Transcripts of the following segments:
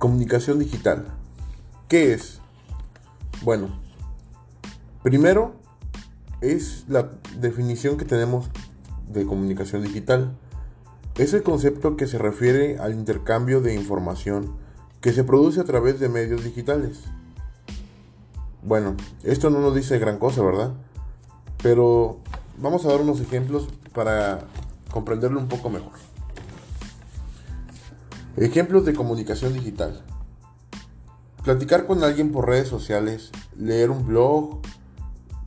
Comunicación digital. ¿Qué es? Bueno, primero es la definición que tenemos de comunicación digital. Es el concepto que se refiere al intercambio de información que se produce a través de medios digitales. Bueno, esto no nos dice gran cosa, ¿verdad? Pero vamos a dar unos ejemplos para comprenderlo un poco mejor. Ejemplos de comunicación digital. Platicar con alguien por redes sociales, leer un blog,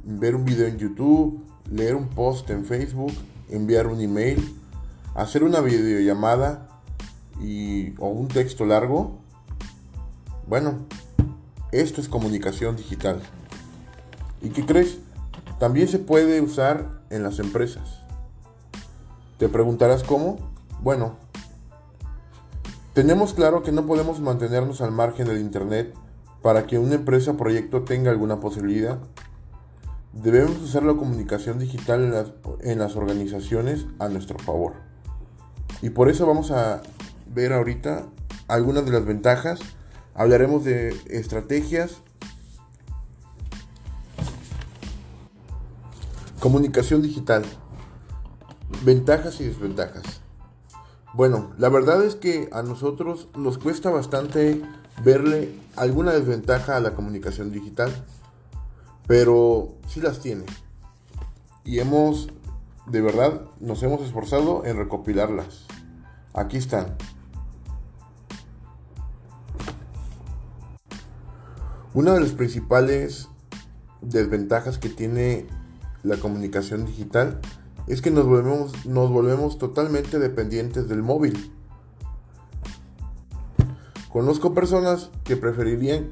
ver un video en YouTube, leer un post en Facebook, enviar un email, hacer una videollamada y, o un texto largo. Bueno, esto es comunicación digital. ¿Y qué crees? También se puede usar en las empresas. ¿Te preguntarás cómo? Bueno, tenemos claro que no podemos mantenernos al margen del Internet para que una empresa o proyecto tenga alguna posibilidad. Debemos usar la comunicación digital en las, en las organizaciones a nuestro favor. Y por eso vamos a ver ahorita algunas de las ventajas. Hablaremos de estrategias. Comunicación digital. Ventajas y desventajas. Bueno, la verdad es que a nosotros nos cuesta bastante verle alguna desventaja a la comunicación digital, pero sí las tiene. Y hemos, de verdad, nos hemos esforzado en recopilarlas. Aquí están. Una de las principales desventajas que tiene la comunicación digital es que nos volvemos, nos volvemos totalmente dependientes del móvil. Conozco personas que preferirían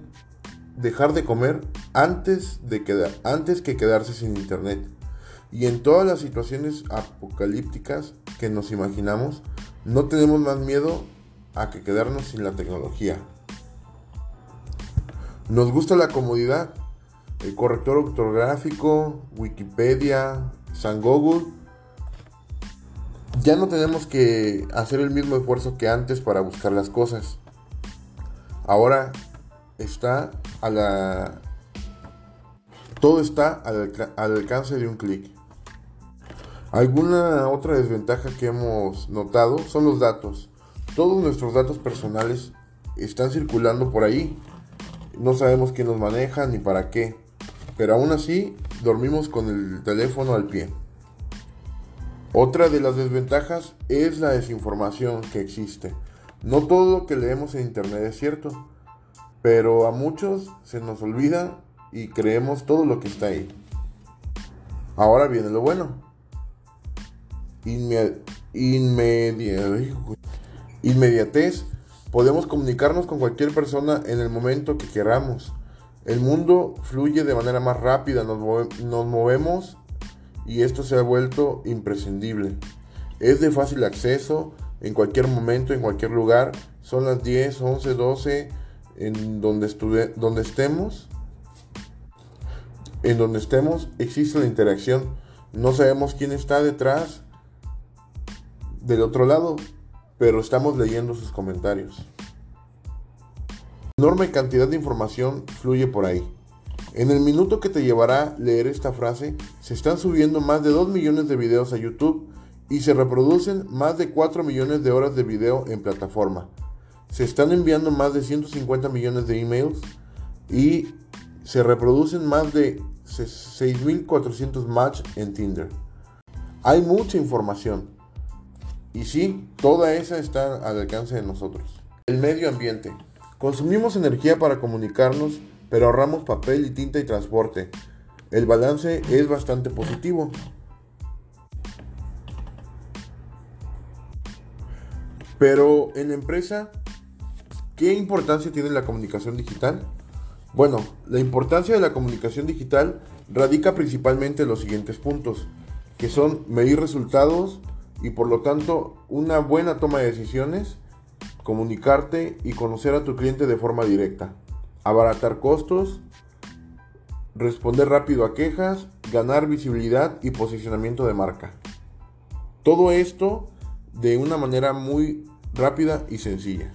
dejar de comer antes, de antes que quedarse sin internet. Y en todas las situaciones apocalípticas que nos imaginamos, no tenemos más miedo a que quedarnos sin la tecnología. Nos gusta la comodidad, el corrector ortográfico, Wikipedia, San Google ya no tenemos que hacer el mismo esfuerzo que antes para buscar las cosas. Ahora está a la... Todo está al, alcance de un clic. Alguna otra desventaja que hemos notado son los datos. Todos nuestros datos personales están circulando por ahí. No sabemos quién los maneja ni para qué. Pero aún así dormimos con el teléfono al pie. Otra de las desventajas es la desinformación que existe. No todo lo que leemos en Internet es cierto, pero a muchos se nos olvida y creemos todo lo que está ahí. Ahora viene lo bueno. inmediatez. Podemos comunicarnos con cualquier persona en el momento que queramos. El mundo fluye de manera más rápida, nos movemos y esto se ha vuelto imprescindible. Es de fácil acceso en cualquier momento, en cualquier lugar. Son las 10, 11, 12 en donde, donde estemos. En donde estemos existe la interacción. No sabemos quién está detrás del otro lado, pero estamos leyendo sus comentarios. Enorme cantidad de información fluye por ahí. En el minuto que te llevará leer esta frase, se están subiendo más de 2 millones de videos a YouTube y se reproducen más de 4 millones de horas de video en plataforma. Se están enviando más de 150 millones de emails y se reproducen más de 6.400 match en Tinder. Hay mucha información. Y sí, toda esa está al alcance de nosotros. El medio ambiente. Consumimos energía para comunicarnos pero ahorramos papel y tinta y transporte. El balance es bastante positivo. Pero en la empresa, ¿qué importancia tiene la comunicación digital? Bueno, la importancia de la comunicación digital radica principalmente en los siguientes puntos, que son medir resultados y por lo tanto una buena toma de decisiones, comunicarte y conocer a tu cliente de forma directa abaratar costos, responder rápido a quejas, ganar visibilidad y posicionamiento de marca. Todo esto de una manera muy rápida y sencilla.